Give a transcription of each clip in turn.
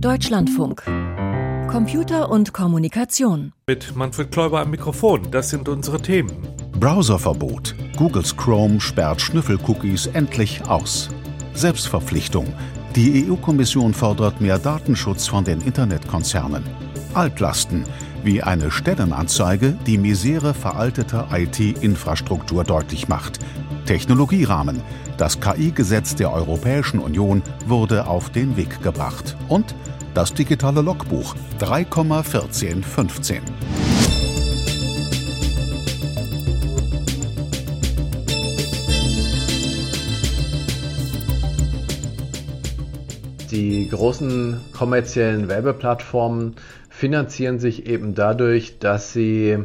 Deutschlandfunk. Computer und Kommunikation. Mit Manfred Kläuber am Mikrofon. Das sind unsere Themen. Browserverbot. Googles Chrome sperrt Schnüffelcookies endlich aus. Selbstverpflichtung. Die EU-Kommission fordert mehr Datenschutz von den Internetkonzernen. Altlasten. Wie eine Stellenanzeige die Misere veralteter IT-Infrastruktur deutlich macht. Technologierahmen. Das KI-Gesetz der Europäischen Union wurde auf den Weg gebracht. Und das digitale Logbuch 3,1415. Die großen kommerziellen Werbeplattformen finanzieren sich eben dadurch, dass sie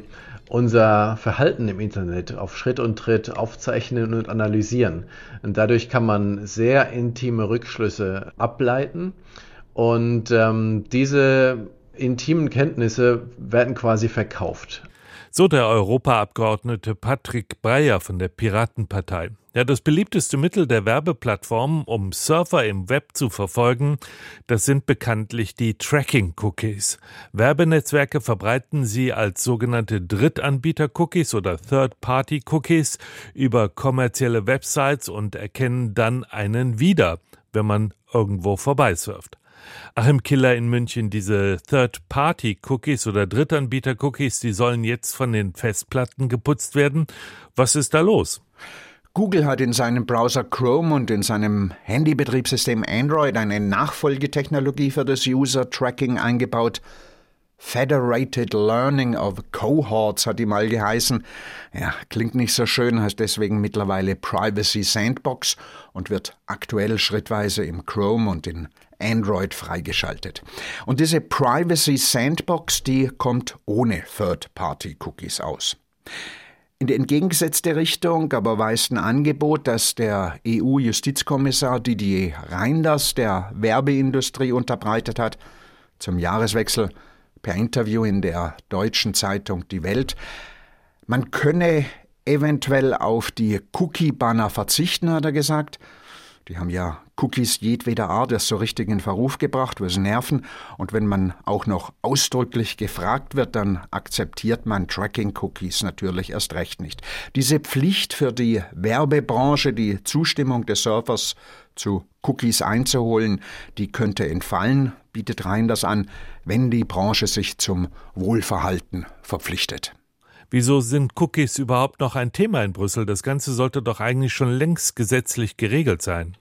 unser Verhalten im Internet auf Schritt und Tritt aufzeichnen und analysieren. Und dadurch kann man sehr intime Rückschlüsse ableiten. Und ähm, diese intimen Kenntnisse werden quasi verkauft. So der Europaabgeordnete Patrick Breyer von der Piratenpartei. Ja, das beliebteste Mittel der Werbeplattformen, um Surfer im Web zu verfolgen, das sind bekanntlich die Tracking-Cookies. Werbenetzwerke verbreiten sie als sogenannte Drittanbieter-Cookies oder Third-Party-Cookies über kommerzielle Websites und erkennen dann einen wieder, wenn man irgendwo vorbeisurft. Achim Killer in München, diese Third-Party-Cookies oder Drittanbieter-Cookies, die sollen jetzt von den Festplatten geputzt werden. Was ist da los? Google hat in seinem Browser Chrome und in seinem Handybetriebssystem Android eine Nachfolgetechnologie für das User-Tracking eingebaut. Federated Learning of Cohorts hat die mal geheißen. Ja, klingt nicht so schön, heißt deswegen mittlerweile Privacy Sandbox und wird aktuell schrittweise im Chrome und in Android freigeschaltet. Und diese Privacy Sandbox, die kommt ohne Third-Party-Cookies aus. In die entgegengesetzte Richtung aber weist ein Angebot, das der EU-Justizkommissar Didier Reinders der Werbeindustrie unterbreitet hat, zum Jahreswechsel per Interview in der deutschen Zeitung Die Welt. Man könne eventuell auf die Cookie-Banner verzichten, hat er gesagt, die haben ja Cookies jedweder Art erst so richtig in Verruf gebracht, weil sie nerven. Und wenn man auch noch ausdrücklich gefragt wird, dann akzeptiert man Tracking-Cookies natürlich erst recht nicht. Diese Pflicht für die Werbebranche, die Zustimmung des Surfers zu Cookies einzuholen, die könnte entfallen, bietet rein das an, wenn die Branche sich zum Wohlverhalten verpflichtet. Wieso sind Cookies überhaupt noch ein Thema in Brüssel? Das Ganze sollte doch eigentlich schon längst gesetzlich geregelt sein.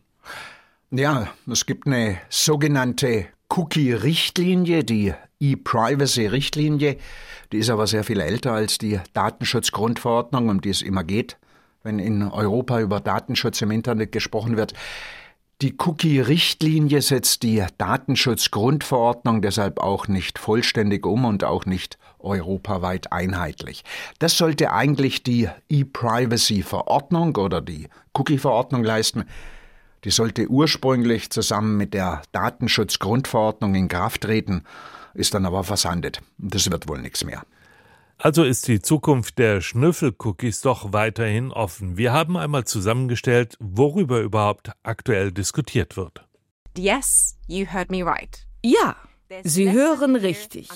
Ja, es gibt eine sogenannte Cookie-Richtlinie, die E-Privacy-Richtlinie. Die ist aber sehr viel älter als die Datenschutzgrundverordnung, um die es immer geht, wenn in Europa über Datenschutz im Internet gesprochen wird. Die Cookie-Richtlinie setzt die Datenschutzgrundverordnung deshalb auch nicht vollständig um und auch nicht europaweit einheitlich. Das sollte eigentlich die E-Privacy-Verordnung oder die Cookie-Verordnung leisten. Die sollte ursprünglich zusammen mit der Datenschutzgrundverordnung in Kraft treten, ist dann aber versandet. Das wird wohl nichts mehr. Also ist die Zukunft der Schnüffelcookies doch weiterhin offen. Wir haben einmal zusammengestellt, worüber überhaupt aktuell diskutiert wird. Yes, you heard me right. Ja, Sie hören richtig.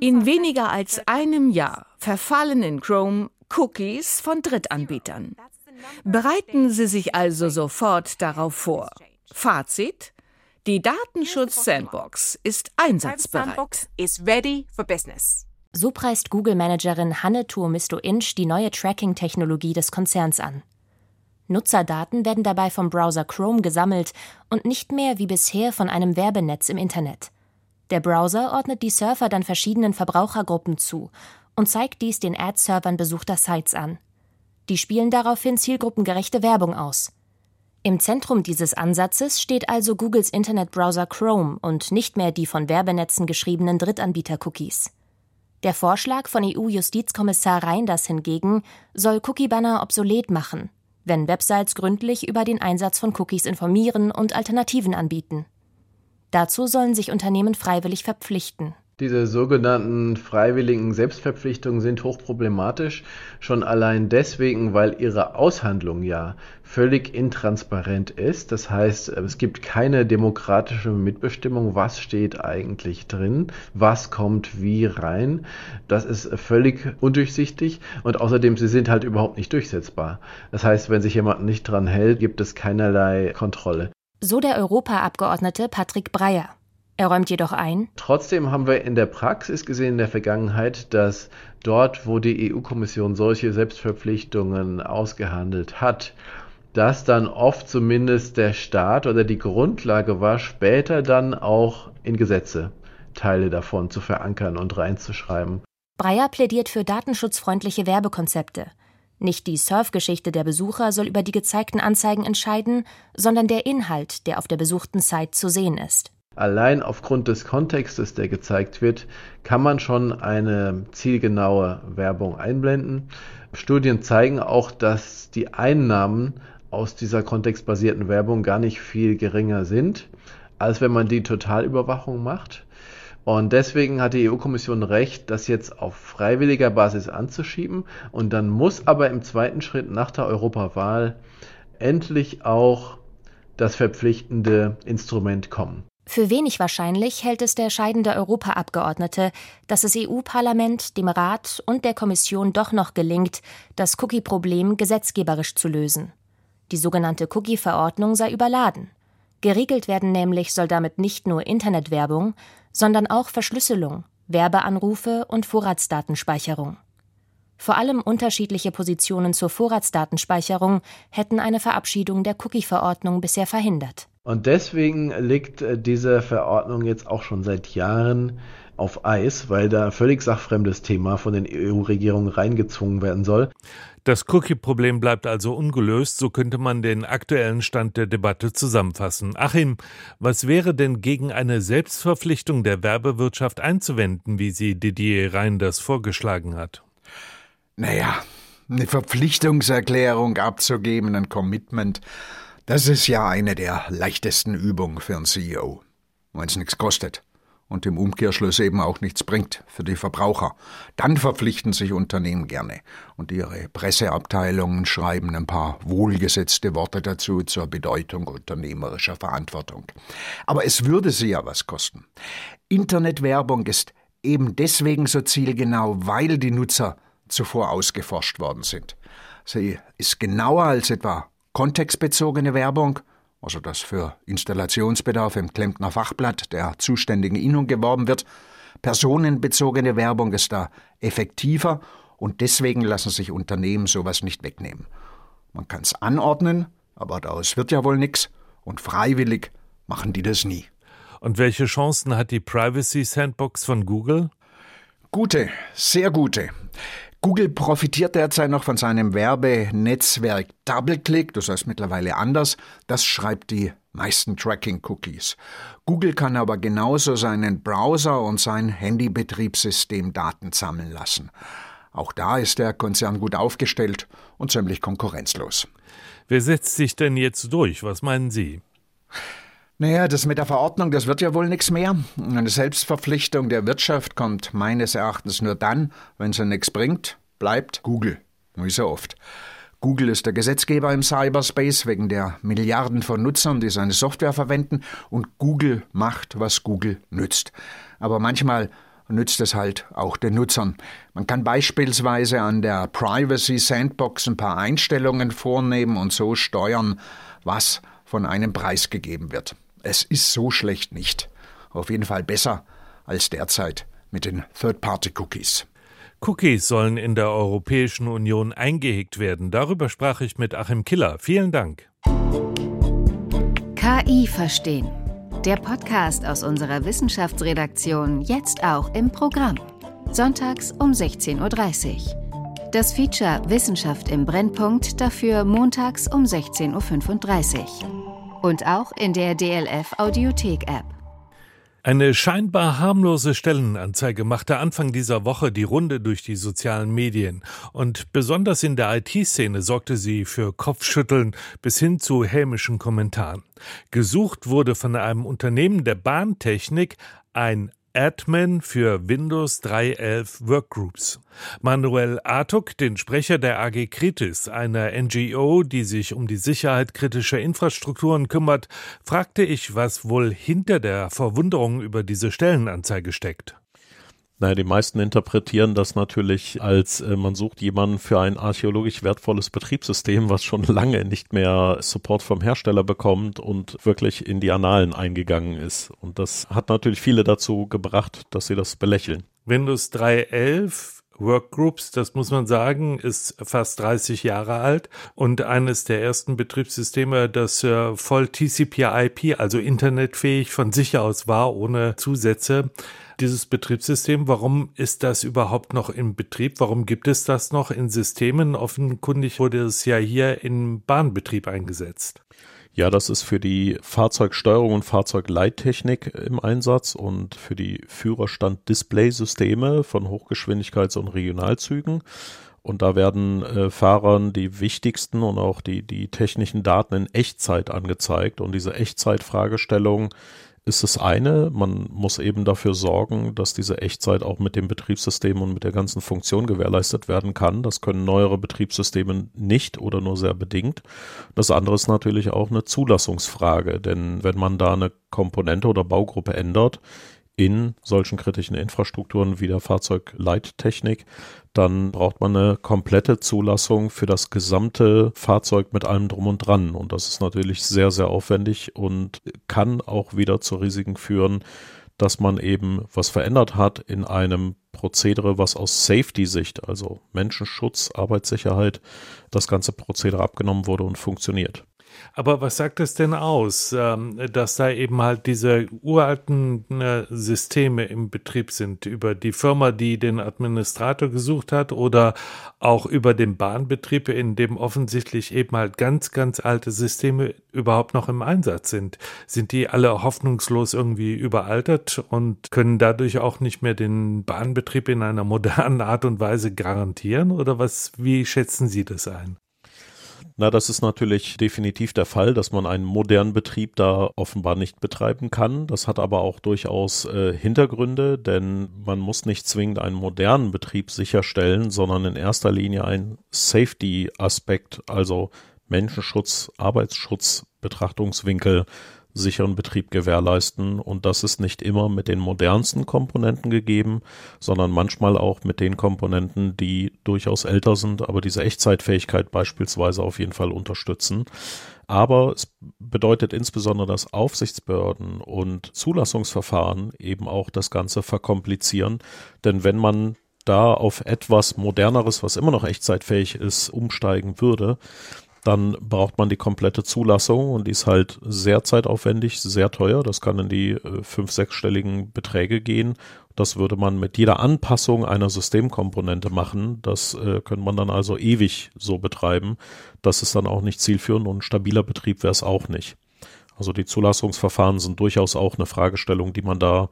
In weniger als einem Jahr verfallen in Chrome Cookies von Drittanbietern. Bereiten Sie sich also sofort darauf vor. Fazit: Die Datenschutz-Sandbox ist einsatzbereit. So preist Google-Managerin Hanne Tuomisto-Inch die neue Tracking-Technologie des Konzerns an. Nutzerdaten werden dabei vom Browser Chrome gesammelt und nicht mehr wie bisher von einem Werbenetz im Internet. Der Browser ordnet die Surfer dann verschiedenen Verbrauchergruppen zu und zeigt dies den Ad-Servern besuchter Sites an. Die spielen daraufhin zielgruppengerechte Werbung aus. Im Zentrum dieses Ansatzes steht also Googles Internetbrowser Chrome und nicht mehr die von Werbenetzen geschriebenen Drittanbieter-Cookies. Der Vorschlag von EU-Justizkommissar Reinders hingegen soll Cookie-Banner obsolet machen, wenn Websites gründlich über den Einsatz von Cookies informieren und Alternativen anbieten. Dazu sollen sich Unternehmen freiwillig verpflichten. Diese sogenannten freiwilligen Selbstverpflichtungen sind hochproblematisch, schon allein deswegen, weil ihre Aushandlung ja völlig intransparent ist. Das heißt, es gibt keine demokratische Mitbestimmung, was steht eigentlich drin, was kommt wie rein. Das ist völlig undurchsichtig und außerdem sie sind halt überhaupt nicht durchsetzbar. Das heißt, wenn sich jemand nicht dran hält, gibt es keinerlei Kontrolle. So der Europaabgeordnete Patrick Breyer. Er räumt jedoch ein. Trotzdem haben wir in der Praxis gesehen in der Vergangenheit, dass dort, wo die EU-Kommission solche Selbstverpflichtungen ausgehandelt hat, dass dann oft zumindest der Staat oder die Grundlage war, später dann auch in Gesetze Teile davon zu verankern und reinzuschreiben. Breyer plädiert für datenschutzfreundliche Werbekonzepte. Nicht die Surfgeschichte der Besucher soll über die gezeigten Anzeigen entscheiden, sondern der Inhalt, der auf der besuchten Site zu sehen ist. Allein aufgrund des Kontextes, der gezeigt wird, kann man schon eine zielgenaue Werbung einblenden. Studien zeigen auch, dass die Einnahmen aus dieser kontextbasierten Werbung gar nicht viel geringer sind, als wenn man die Totalüberwachung macht. Und deswegen hat die EU-Kommission recht, das jetzt auf freiwilliger Basis anzuschieben. Und dann muss aber im zweiten Schritt nach der Europawahl endlich auch das verpflichtende Instrument kommen. Für wenig wahrscheinlich hält es der scheidende Europaabgeordnete, dass es EU-Parlament, dem Rat und der Kommission doch noch gelingt, das Cookie-Problem gesetzgeberisch zu lösen. Die sogenannte Cookie-Verordnung sei überladen. Geregelt werden nämlich soll damit nicht nur Internetwerbung, sondern auch Verschlüsselung, Werbeanrufe und Vorratsdatenspeicherung. Vor allem unterschiedliche Positionen zur Vorratsdatenspeicherung hätten eine Verabschiedung der Cookie-Verordnung bisher verhindert. Und deswegen liegt äh, diese Verordnung jetzt auch schon seit Jahren auf Eis, weil da völlig sachfremdes Thema von den EU-Regierungen reingezwungen werden soll. Das Cookie-Problem bleibt also ungelöst, so könnte man den aktuellen Stand der Debatte zusammenfassen. Achim, was wäre denn gegen eine Selbstverpflichtung der Werbewirtschaft einzuwenden, wie sie Didier Reinders vorgeschlagen hat? Naja, eine Verpflichtungserklärung abzugeben, ein Commitment, das ist ja eine der leichtesten Übungen für einen CEO, wenn es nichts kostet und im Umkehrschluss eben auch nichts bringt für die Verbraucher. Dann verpflichten sich Unternehmen gerne und ihre Presseabteilungen schreiben ein paar wohlgesetzte Worte dazu zur Bedeutung unternehmerischer Verantwortung. Aber es würde sie ja was kosten. Internetwerbung ist eben deswegen so zielgenau, weil die Nutzer zuvor ausgeforscht worden sind. Sie ist genauer als etwa kontextbezogene Werbung, also das für Installationsbedarf im Klempner Fachblatt der zuständigen Innung geworben wird, personenbezogene Werbung ist da effektiver und deswegen lassen sich Unternehmen sowas nicht wegnehmen. Man kann es anordnen, aber daraus wird ja wohl nichts und freiwillig machen die das nie. Und welche Chancen hat die Privacy Sandbox von Google? Gute, sehr gute. Google profitiert derzeit noch von seinem Werbenetzwerk DoubleClick, das heißt mittlerweile anders. Das schreibt die meisten Tracking-Cookies. Google kann aber genauso seinen Browser und sein Handybetriebssystem Daten sammeln lassen. Auch da ist der Konzern gut aufgestellt und ziemlich konkurrenzlos. Wer setzt sich denn jetzt durch? Was meinen Sie? Naja, das mit der Verordnung, das wird ja wohl nichts mehr. Eine Selbstverpflichtung der Wirtschaft kommt meines Erachtens nur dann, wenn sie nichts bringt, bleibt Google. Wie so oft. Google ist der Gesetzgeber im Cyberspace wegen der Milliarden von Nutzern, die seine Software verwenden, und Google macht, was Google nützt. Aber manchmal nützt es halt auch den Nutzern. Man kann beispielsweise an der Privacy Sandbox ein paar Einstellungen vornehmen und so steuern, was von einem preisgegeben wird. Es ist so schlecht nicht. Auf jeden Fall besser als derzeit mit den Third-Party-Cookies. Cookies sollen in der Europäischen Union eingehegt werden. Darüber sprach ich mit Achim Killer. Vielen Dank. KI verstehen. Der Podcast aus unserer Wissenschaftsredaktion jetzt auch im Programm. Sonntags um 16.30 Uhr. Das Feature Wissenschaft im Brennpunkt dafür montags um 16.35 Uhr und auch in der DLF Audiothek App. Eine scheinbar harmlose Stellenanzeige machte Anfang dieser Woche die Runde durch die sozialen Medien und besonders in der IT-Szene sorgte sie für Kopfschütteln bis hin zu hämischen Kommentaren. Gesucht wurde von einem Unternehmen der Bahntechnik ein Admin für Windows 3.11 Workgroups. Manuel Artuk, den Sprecher der AG Kritis, einer NGO, die sich um die Sicherheit kritischer Infrastrukturen kümmert, fragte ich, was wohl hinter der Verwunderung über diese Stellenanzeige steckt. Naja, die meisten interpretieren das natürlich als, äh, man sucht jemanden für ein archäologisch wertvolles Betriebssystem, was schon lange nicht mehr Support vom Hersteller bekommt und wirklich in die Annalen eingegangen ist. Und das hat natürlich viele dazu gebracht, dass sie das belächeln. Windows 3.11 Workgroups, das muss man sagen, ist fast 30 Jahre alt und eines der ersten Betriebssysteme, das äh, voll TCP/IP, also internetfähig von sich aus war, ohne Zusätze dieses Betriebssystem. Warum ist das überhaupt noch in Betrieb? Warum gibt es das noch in Systemen? Offenkundig wurde es ja hier im Bahnbetrieb eingesetzt. Ja, das ist für die Fahrzeugsteuerung und Fahrzeugleittechnik im Einsatz und für die Führerstand-Display-Systeme von Hochgeschwindigkeits- und Regionalzügen. Und da werden äh, Fahrern die wichtigsten und auch die, die technischen Daten in Echtzeit angezeigt. Und diese Echtzeit-Fragestellung ist das eine. Man muss eben dafür sorgen, dass diese Echtzeit auch mit dem Betriebssystem und mit der ganzen Funktion gewährleistet werden kann. Das können neuere Betriebssysteme nicht oder nur sehr bedingt. Das andere ist natürlich auch eine Zulassungsfrage, denn wenn man da eine Komponente oder Baugruppe ändert, in solchen kritischen Infrastrukturen wie der Fahrzeugleittechnik, dann braucht man eine komplette Zulassung für das gesamte Fahrzeug mit allem drum und dran. Und das ist natürlich sehr, sehr aufwendig und kann auch wieder zu Risiken führen, dass man eben was verändert hat in einem Prozedere, was aus Safety-Sicht, also Menschenschutz, Arbeitssicherheit, das ganze Prozedere abgenommen wurde und funktioniert. Aber was sagt es denn aus, ähm, dass da eben halt diese uralten äh, Systeme im Betrieb sind, über die Firma, die den Administrator gesucht hat oder auch über den Bahnbetrieb, in dem offensichtlich eben halt ganz, ganz alte Systeme überhaupt noch im Einsatz sind? Sind die alle hoffnungslos irgendwie überaltert und können dadurch auch nicht mehr den Bahnbetrieb in einer modernen Art und Weise garantieren? Oder was, wie schätzen Sie das ein? Na, das ist natürlich definitiv der Fall, dass man einen modernen Betrieb da offenbar nicht betreiben kann. Das hat aber auch durchaus äh, Hintergründe, denn man muss nicht zwingend einen modernen Betrieb sicherstellen, sondern in erster Linie einen Safety-Aspekt, also Menschenschutz, Arbeitsschutz, Betrachtungswinkel sicheren Betrieb gewährleisten. Und das ist nicht immer mit den modernsten Komponenten gegeben, sondern manchmal auch mit den Komponenten, die durchaus älter sind, aber diese Echtzeitfähigkeit beispielsweise auf jeden Fall unterstützen. Aber es bedeutet insbesondere, dass Aufsichtsbehörden und Zulassungsverfahren eben auch das Ganze verkomplizieren. Denn wenn man da auf etwas moderneres, was immer noch echtzeitfähig ist, umsteigen würde, dann braucht man die komplette Zulassung und die ist halt sehr zeitaufwendig, sehr teuer. Das kann in die äh, fünf-, sechsstelligen Beträge gehen. Das würde man mit jeder Anpassung einer Systemkomponente machen. Das äh, könnte man dann also ewig so betreiben. Das ist dann auch nicht zielführend und ein stabiler Betrieb wäre es auch nicht. Also die Zulassungsverfahren sind durchaus auch eine Fragestellung, die man da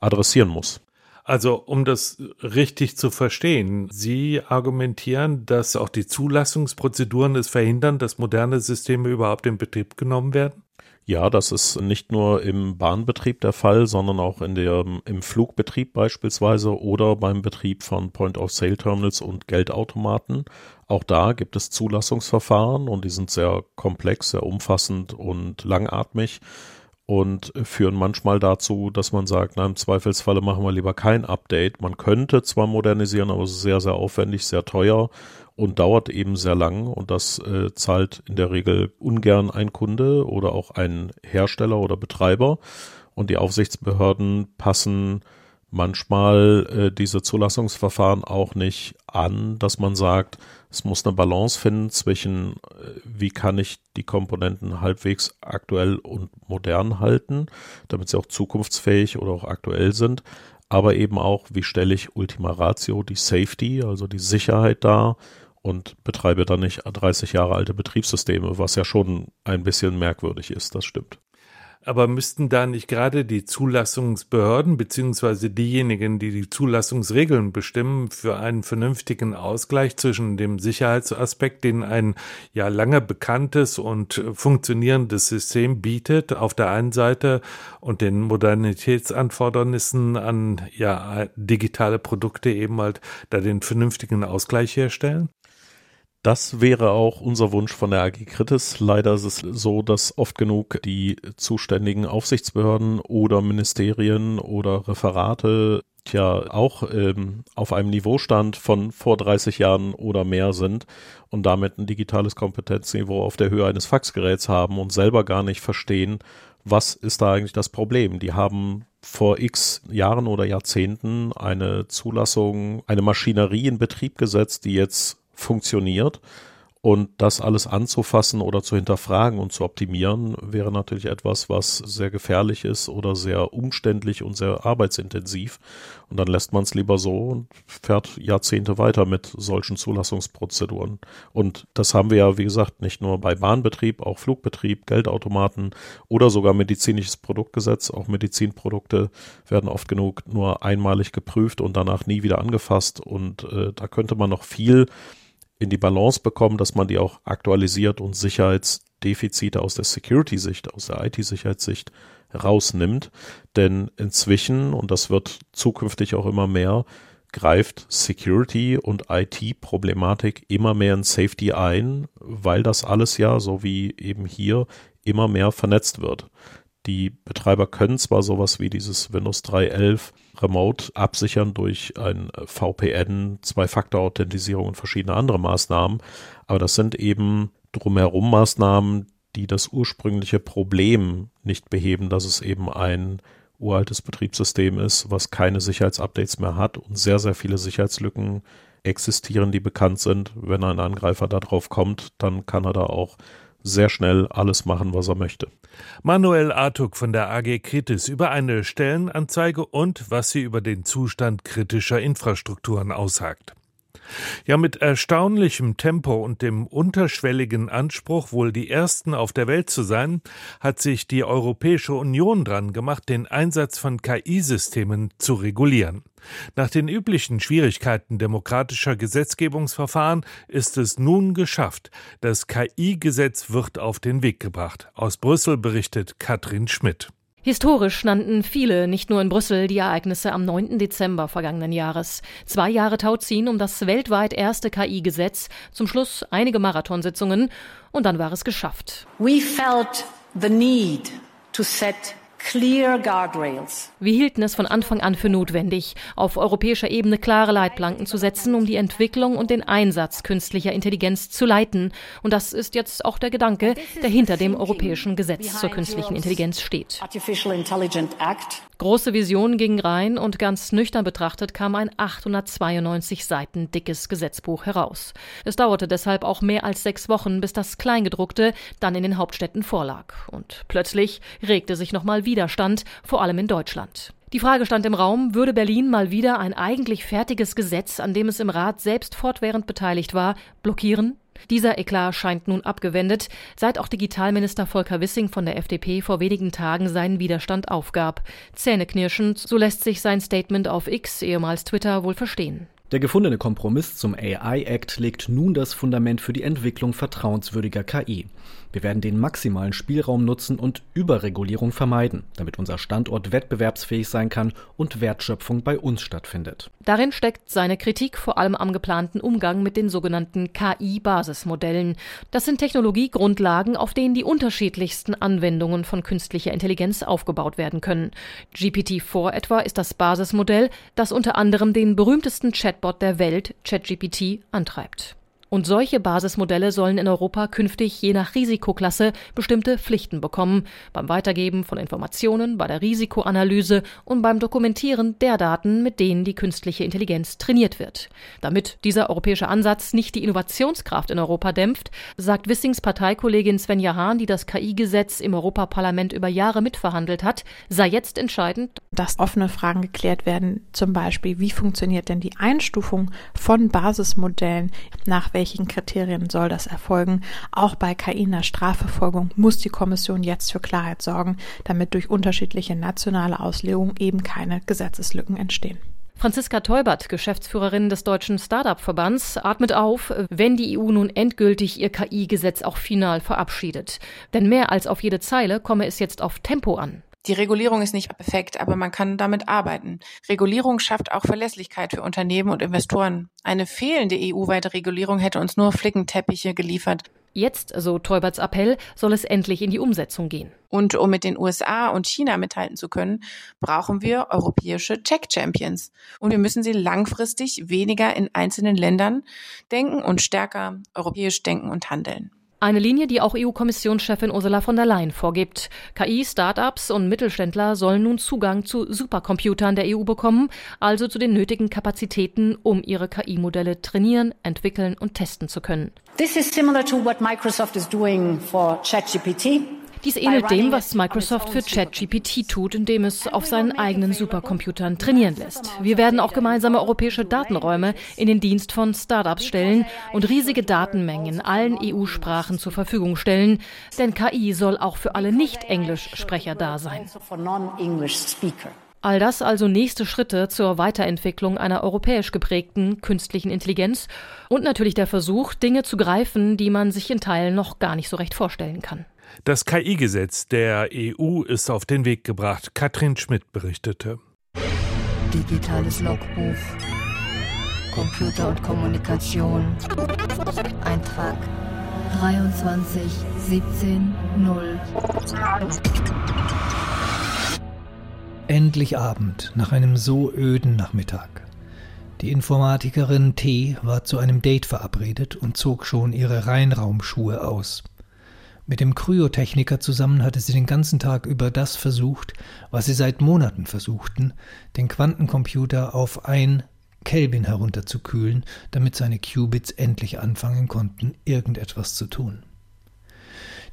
adressieren muss. Also um das richtig zu verstehen, Sie argumentieren, dass auch die Zulassungsprozeduren es verhindern, dass moderne Systeme überhaupt in Betrieb genommen werden? Ja, das ist nicht nur im Bahnbetrieb der Fall, sondern auch in der, im Flugbetrieb beispielsweise oder beim Betrieb von Point-of-Sale-Terminals und Geldautomaten. Auch da gibt es Zulassungsverfahren und die sind sehr komplex, sehr umfassend und langatmig und führen manchmal dazu, dass man sagt, na, im Zweifelsfalle machen wir lieber kein Update. Man könnte zwar modernisieren, aber es ist sehr, sehr aufwendig, sehr teuer und dauert eben sehr lang und das äh, zahlt in der Regel ungern ein Kunde oder auch ein Hersteller oder Betreiber und die Aufsichtsbehörden passen manchmal äh, diese Zulassungsverfahren auch nicht an, dass man sagt, es muss eine Balance finden zwischen, äh, wie kann ich die Komponenten halbwegs aktuell und modern halten, damit sie auch zukunftsfähig oder auch aktuell sind, aber eben auch, wie stelle ich Ultima Ratio, die Safety, also die Sicherheit dar und betreibe dann nicht 30 Jahre alte Betriebssysteme, was ja schon ein bisschen merkwürdig ist, das stimmt. Aber müssten da nicht gerade die Zulassungsbehörden beziehungsweise diejenigen, die die Zulassungsregeln bestimmen, für einen vernünftigen Ausgleich zwischen dem Sicherheitsaspekt, den ein ja lange bekanntes und funktionierendes System bietet, auf der einen Seite und den Modernitätsanfordernissen an ja digitale Produkte eben halt da den vernünftigen Ausgleich herstellen? Das wäre auch unser Wunsch von der AG Kritis. Leider ist es so, dass oft genug die zuständigen Aufsichtsbehörden oder Ministerien oder Referate ja auch ähm, auf einem Niveaustand von vor 30 Jahren oder mehr sind und damit ein digitales Kompetenzniveau auf der Höhe eines Faxgeräts haben und selber gar nicht verstehen, was ist da eigentlich das Problem. Die haben vor x Jahren oder Jahrzehnten eine Zulassung, eine Maschinerie in Betrieb gesetzt, die jetzt funktioniert. Und das alles anzufassen oder zu hinterfragen und zu optimieren, wäre natürlich etwas, was sehr gefährlich ist oder sehr umständlich und sehr arbeitsintensiv. Und dann lässt man es lieber so und fährt Jahrzehnte weiter mit solchen Zulassungsprozeduren. Und das haben wir ja, wie gesagt, nicht nur bei Bahnbetrieb, auch Flugbetrieb, Geldautomaten oder sogar medizinisches Produktgesetz. Auch Medizinprodukte werden oft genug nur einmalig geprüft und danach nie wieder angefasst. Und äh, da könnte man noch viel in die Balance bekommen, dass man die auch aktualisiert und Sicherheitsdefizite aus der Security-Sicht, aus der IT-Sicherheitssicht rausnimmt. Denn inzwischen, und das wird zukünftig auch immer mehr, greift Security und IT-Problematik immer mehr in Safety ein, weil das alles ja, so wie eben hier, immer mehr vernetzt wird. Die Betreiber können zwar sowas wie dieses Windows 3.11 Remote absichern durch ein VPN, Zwei-Faktor-Authentisierung und verschiedene andere Maßnahmen, aber das sind eben drumherum Maßnahmen, die das ursprüngliche Problem nicht beheben, dass es eben ein uraltes Betriebssystem ist, was keine Sicherheitsupdates mehr hat und sehr, sehr viele Sicherheitslücken existieren, die bekannt sind. Wenn ein Angreifer darauf kommt, dann kann er da auch sehr schnell alles machen, was er möchte. Manuel Artuk von der AG Kritis über eine Stellenanzeige und was sie über den Zustand kritischer Infrastrukturen aussagt. Ja, mit erstaunlichem Tempo und dem unterschwelligen Anspruch, wohl die Ersten auf der Welt zu sein, hat sich die Europäische Union dran gemacht, den Einsatz von KI-Systemen zu regulieren. Nach den üblichen Schwierigkeiten demokratischer Gesetzgebungsverfahren ist es nun geschafft. Das KI-Gesetz wird auf den Weg gebracht. Aus Brüssel berichtet Katrin Schmidt. Historisch nannten viele, nicht nur in Brüssel, die Ereignisse am 9. Dezember vergangenen Jahres. Zwei Jahre Tauziehen um das weltweit erste KI-Gesetz, zum Schluss einige Marathonsitzungen und dann war es geschafft. We felt the need to set wir hielten es von Anfang an für notwendig, auf europäischer Ebene klare Leitplanken zu setzen, um die Entwicklung und den Einsatz künstlicher Intelligenz zu leiten. Und das ist jetzt auch der Gedanke, der hinter dem europäischen Gesetz zur künstlichen Intelligenz steht. Große Visionen gingen rein und ganz nüchtern betrachtet kam ein 892 Seiten dickes Gesetzbuch heraus. Es dauerte deshalb auch mehr als sechs Wochen, bis das Kleingedruckte dann in den Hauptstädten vorlag. Und plötzlich regte sich nochmal Widerstand, vor allem in Deutschland. Die Frage stand im Raum, würde Berlin mal wieder ein eigentlich fertiges Gesetz, an dem es im Rat selbst fortwährend beteiligt war, blockieren? Dieser Eklat scheint nun abgewendet, seit auch Digitalminister Volker Wissing von der FDP vor wenigen Tagen seinen Widerstand aufgab. Zähneknirschend, so lässt sich sein Statement auf X, ehemals Twitter, wohl verstehen. Der gefundene Kompromiss zum AI Act legt nun das Fundament für die Entwicklung vertrauenswürdiger KI. Wir werden den maximalen Spielraum nutzen und Überregulierung vermeiden, damit unser Standort wettbewerbsfähig sein kann und Wertschöpfung bei uns stattfindet. Darin steckt seine Kritik vor allem am geplanten Umgang mit den sogenannten KI-Basismodellen. Das sind Technologiegrundlagen, auf denen die unterschiedlichsten Anwendungen von künstlicher Intelligenz aufgebaut werden können. GPT-4 etwa ist das Basismodell, das unter anderem den berühmtesten Chatbot der Welt, ChatGPT, antreibt. Und solche Basismodelle sollen in Europa künftig je nach Risikoklasse bestimmte Pflichten bekommen, beim Weitergeben von Informationen, bei der Risikoanalyse und beim Dokumentieren der Daten, mit denen die künstliche Intelligenz trainiert wird. Damit dieser europäische Ansatz nicht die Innovationskraft in Europa dämpft, sagt Wissings Parteikollegin Svenja Hahn, die das KI-Gesetz im Europaparlament über Jahre mitverhandelt hat, sei jetzt entscheidend, dass offene Fragen geklärt werden, zum Beispiel, wie funktioniert denn die Einstufung von Basismodellen, nach welchen Kriterien soll das erfolgen? Auch bei KI in der Strafverfolgung muss die Kommission jetzt für Klarheit sorgen, damit durch unterschiedliche nationale Auslegungen eben keine Gesetzeslücken entstehen. Franziska Teubert, Geschäftsführerin des Deutschen Startup-Verbands, atmet auf, wenn die EU nun endgültig ihr KI-Gesetz auch final verabschiedet. Denn mehr als auf jede Zeile komme es jetzt auf Tempo an. Die Regulierung ist nicht perfekt, aber man kann damit arbeiten. Regulierung schafft auch Verlässlichkeit für Unternehmen und Investoren. Eine fehlende EU-weite Regulierung hätte uns nur Flickenteppiche geliefert. Jetzt, so Teuberts Appell, soll es endlich in die Umsetzung gehen. Und um mit den USA und China mithalten zu können, brauchen wir europäische Tech-Champions. Und wir müssen sie langfristig weniger in einzelnen Ländern denken und stärker europäisch denken und handeln. Eine Linie, die auch EU-Kommissionschefin Ursula von der Leyen vorgibt. KI, Start-ups und Mittelständler sollen nun Zugang zu Supercomputern der EU bekommen, also zu den nötigen Kapazitäten, um ihre KI-Modelle trainieren, entwickeln und testen zu können. This is similar to what Microsoft is doing for ChatGPT. Dies ähnelt dem, was Microsoft für ChatGPT tut, indem es auf seinen eigenen Supercomputern trainieren lässt. Wir werden auch gemeinsame europäische Datenräume in den Dienst von Startups stellen und riesige Datenmengen in allen EU-Sprachen zur Verfügung stellen, denn KI soll auch für alle Nicht-Englisch-Sprecher da sein. All das also nächste Schritte zur Weiterentwicklung einer europäisch geprägten künstlichen Intelligenz und natürlich der Versuch, Dinge zu greifen, die man sich in Teilen noch gar nicht so recht vorstellen kann. Das KI-Gesetz der EU ist auf den Weg gebracht. Katrin Schmidt berichtete. Digitales Logbuch. Computer und Kommunikation. Eintrag 23 17 0. Endlich Abend, nach einem so öden Nachmittag. Die Informatikerin T war zu einem Date verabredet und zog schon ihre Reinraumschuhe aus. Mit dem Kryotechniker zusammen hatte sie den ganzen Tag über das versucht, was sie seit Monaten versuchten, den Quantencomputer auf ein Kelvin herunterzukühlen, damit seine Qubits endlich anfangen konnten, irgendetwas zu tun.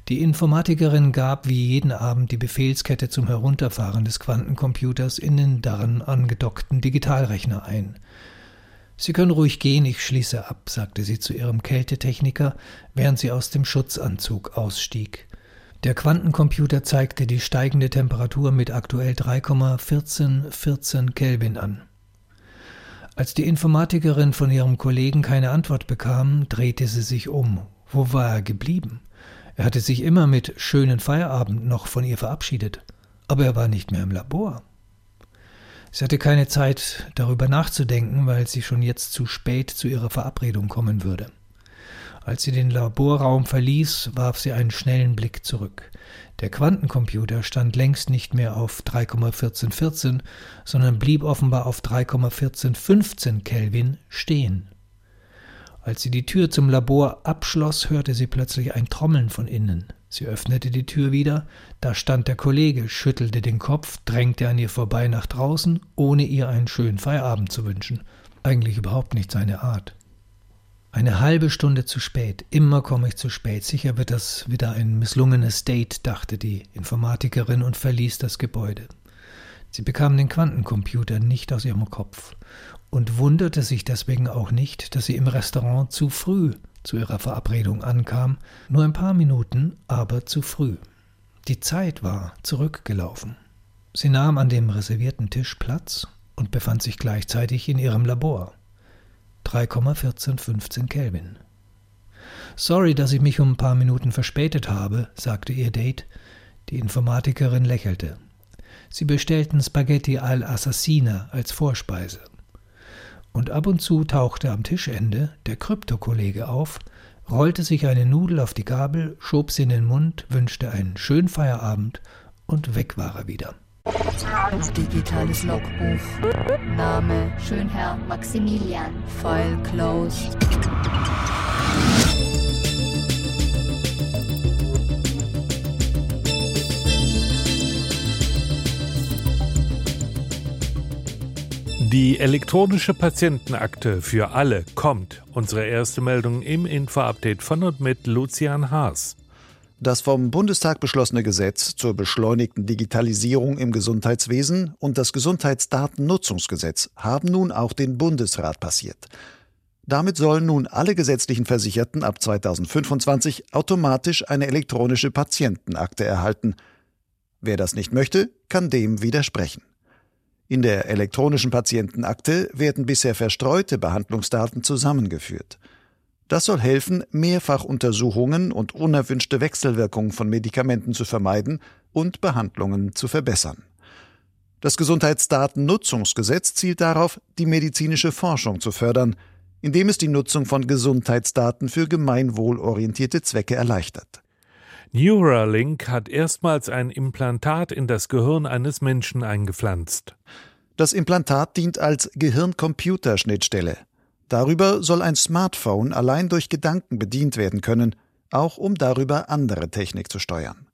Die Informatikerin gab wie jeden Abend die Befehlskette zum Herunterfahren des Quantencomputers in den daran angedockten Digitalrechner ein, Sie können ruhig gehen, ich schließe ab, sagte sie zu ihrem Kältetechniker, während sie aus dem Schutzanzug ausstieg. Der Quantencomputer zeigte die steigende Temperatur mit aktuell 3,1414 Kelvin an. Als die Informatikerin von ihrem Kollegen keine Antwort bekam, drehte sie sich um. Wo war er geblieben? Er hatte sich immer mit schönen Feierabend noch von ihr verabschiedet, aber er war nicht mehr im Labor. Sie hatte keine Zeit, darüber nachzudenken, weil sie schon jetzt zu spät zu ihrer Verabredung kommen würde. Als sie den Laborraum verließ, warf sie einen schnellen Blick zurück. Der Quantencomputer stand längst nicht mehr auf 3,1414, sondern blieb offenbar auf 3,1415 Kelvin stehen. Als sie die Tür zum Labor abschloss, hörte sie plötzlich ein Trommeln von innen. Sie öffnete die Tür wieder, da stand der Kollege, schüttelte den Kopf, drängte an ihr vorbei nach draußen, ohne ihr einen schönen Feierabend zu wünschen. Eigentlich überhaupt nicht seine Art. Eine halbe Stunde zu spät, immer komme ich zu spät, sicher wird das wieder ein misslungenes Date, dachte die Informatikerin und verließ das Gebäude. Sie bekam den Quantencomputer nicht aus ihrem Kopf und wunderte sich deswegen auch nicht, dass sie im Restaurant zu früh zu ihrer Verabredung ankam, nur ein paar Minuten, aber zu früh. Die Zeit war zurückgelaufen. Sie nahm an dem reservierten Tisch Platz und befand sich gleichzeitig in ihrem Labor. 3,1415 Kelvin. Sorry, dass ich mich um ein paar Minuten verspätet habe, sagte ihr Date. Die Informatikerin lächelte. Sie bestellten Spaghetti al Assassina als Vorspeise und ab und zu tauchte am Tischende der Kryptokollege auf, rollte sich eine Nudel auf die Gabel, schob sie in den Mund, wünschte einen schönen Feierabend und weg war er wieder. Digitales Logbuch. Name Schönherr Maximilian. File closed. Die elektronische Patientenakte für alle kommt. Unsere erste Meldung im Info-Update von und mit Lucian Haas. Das vom Bundestag beschlossene Gesetz zur beschleunigten Digitalisierung im Gesundheitswesen und das Gesundheitsdatennutzungsgesetz haben nun auch den Bundesrat passiert. Damit sollen nun alle gesetzlichen Versicherten ab 2025 automatisch eine elektronische Patientenakte erhalten. Wer das nicht möchte, kann dem widersprechen. In der elektronischen Patientenakte werden bisher verstreute Behandlungsdaten zusammengeführt. Das soll helfen, Mehrfachuntersuchungen und unerwünschte Wechselwirkungen von Medikamenten zu vermeiden und Behandlungen zu verbessern. Das Gesundheitsdatennutzungsgesetz zielt darauf, die medizinische Forschung zu fördern, indem es die Nutzung von Gesundheitsdaten für gemeinwohlorientierte Zwecke erleichtert. Neuralink hat erstmals ein Implantat in das Gehirn eines Menschen eingepflanzt. Das Implantat dient als Gehirn-Computer-Schnittstelle. Darüber soll ein Smartphone allein durch Gedanken bedient werden können, auch um darüber andere Technik zu steuern.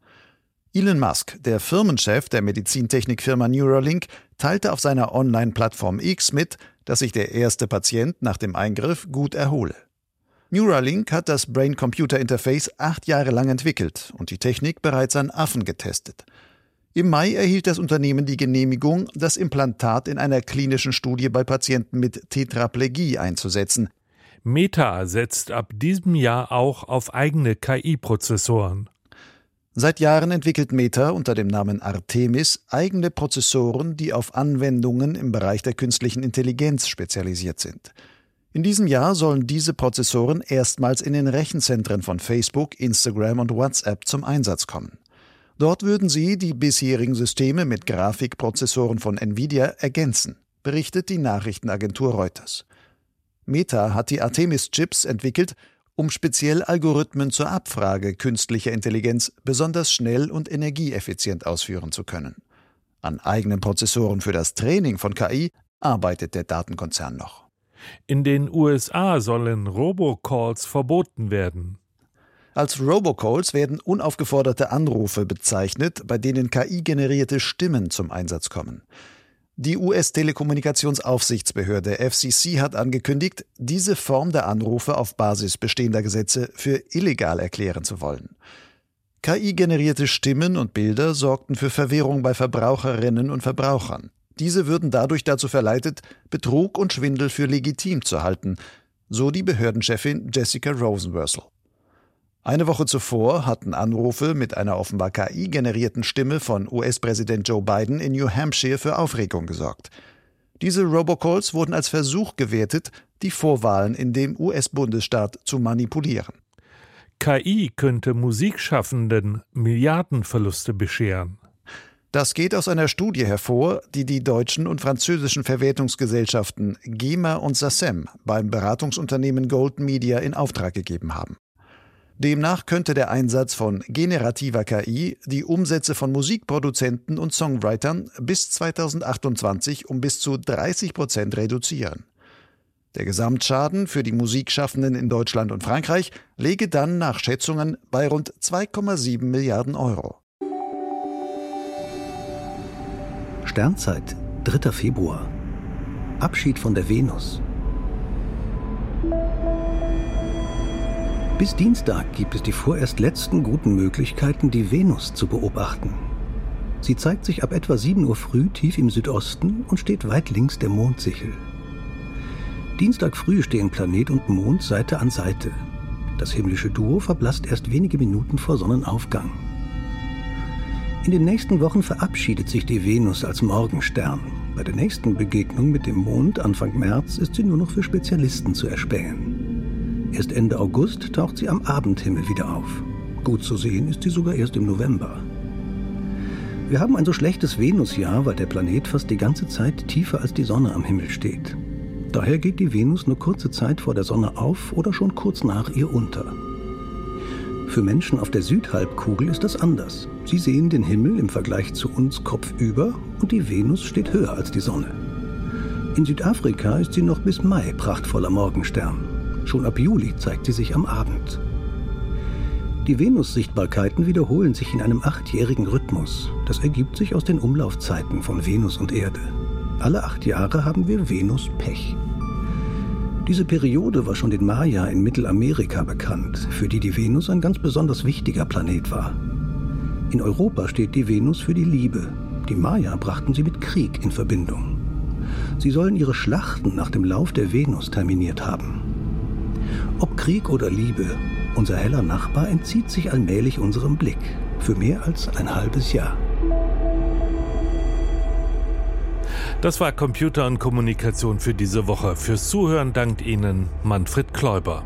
Elon Musk, der Firmenchef der Medizintechnikfirma Neuralink, teilte auf seiner Online-Plattform X mit, dass sich der erste Patient nach dem Eingriff gut erhole. Neuralink hat das Brain-Computer-Interface acht Jahre lang entwickelt und die Technik bereits an Affen getestet. Im Mai erhielt das Unternehmen die Genehmigung, das Implantat in einer klinischen Studie bei Patienten mit Tetraplegie einzusetzen. Meta setzt ab diesem Jahr auch auf eigene KI-Prozessoren. Seit Jahren entwickelt Meta unter dem Namen Artemis eigene Prozessoren, die auf Anwendungen im Bereich der künstlichen Intelligenz spezialisiert sind. In diesem Jahr sollen diese Prozessoren erstmals in den Rechenzentren von Facebook, Instagram und WhatsApp zum Einsatz kommen. Dort würden sie die bisherigen Systeme mit Grafikprozessoren von Nvidia ergänzen, berichtet die Nachrichtenagentur Reuters. Meta hat die Artemis-Chips entwickelt, um speziell Algorithmen zur Abfrage künstlicher Intelligenz besonders schnell und energieeffizient ausführen zu können. An eigenen Prozessoren für das Training von KI arbeitet der Datenkonzern noch. In den USA sollen Robocalls verboten werden. Als Robocalls werden unaufgeforderte Anrufe bezeichnet, bei denen KI-generierte Stimmen zum Einsatz kommen. Die US-Telekommunikationsaufsichtsbehörde FCC hat angekündigt, diese Form der Anrufe auf Basis bestehender Gesetze für illegal erklären zu wollen. KI-generierte Stimmen und Bilder sorgten für Verwirrung bei Verbraucherinnen und Verbrauchern. Diese würden dadurch dazu verleitet, Betrug und Schwindel für legitim zu halten, so die Behördenchefin Jessica Rosenworcel. Eine Woche zuvor hatten Anrufe mit einer offenbar KI-generierten Stimme von US-Präsident Joe Biden in New Hampshire für Aufregung gesorgt. Diese Robocalls wurden als Versuch gewertet, die Vorwahlen in dem US-Bundesstaat zu manipulieren. KI könnte Musikschaffenden Milliardenverluste bescheren. Das geht aus einer Studie hervor, die die deutschen und französischen Verwertungsgesellschaften GEMA und SACEM beim Beratungsunternehmen Gold Media in Auftrag gegeben haben. Demnach könnte der Einsatz von generativer KI die Umsätze von Musikproduzenten und Songwritern bis 2028 um bis zu 30 Prozent reduzieren. Der Gesamtschaden für die Musikschaffenden in Deutschland und Frankreich läge dann nach Schätzungen bei rund 2,7 Milliarden Euro. Sternzeit, 3. Februar. Abschied von der Venus. Bis Dienstag gibt es die vorerst letzten guten Möglichkeiten, die Venus zu beobachten. Sie zeigt sich ab etwa 7 Uhr früh tief im Südosten und steht weit links der Mondsichel. Dienstag früh stehen Planet und Mond Seite an Seite. Das himmlische Duo verblasst erst wenige Minuten vor Sonnenaufgang. In den nächsten Wochen verabschiedet sich die Venus als Morgenstern. Bei der nächsten Begegnung mit dem Mond Anfang März ist sie nur noch für Spezialisten zu erspähen. Erst Ende August taucht sie am Abendhimmel wieder auf. Gut zu sehen ist sie sogar erst im November. Wir haben ein so schlechtes Venusjahr, weil der Planet fast die ganze Zeit tiefer als die Sonne am Himmel steht. Daher geht die Venus nur kurze Zeit vor der Sonne auf oder schon kurz nach ihr unter. Für Menschen auf der Südhalbkugel ist das anders. Sie sehen den Himmel im Vergleich zu uns kopfüber und die Venus steht höher als die Sonne. In Südafrika ist sie noch bis Mai prachtvoller Morgenstern. Schon ab Juli zeigt sie sich am Abend. Die Venus-Sichtbarkeiten wiederholen sich in einem achtjährigen Rhythmus. Das ergibt sich aus den Umlaufzeiten von Venus und Erde. Alle acht Jahre haben wir Venus-Pech. Diese Periode war schon den Maya in Mittelamerika bekannt, für die die Venus ein ganz besonders wichtiger Planet war. In Europa steht die Venus für die Liebe. Die Maya brachten sie mit Krieg in Verbindung. Sie sollen ihre Schlachten nach dem Lauf der Venus terminiert haben. Ob Krieg oder Liebe, unser heller Nachbar entzieht sich allmählich unserem Blick. Für mehr als ein halbes Jahr. Das war Computer und Kommunikation für diese Woche. Fürs Zuhören dankt Ihnen Manfred Kläuber.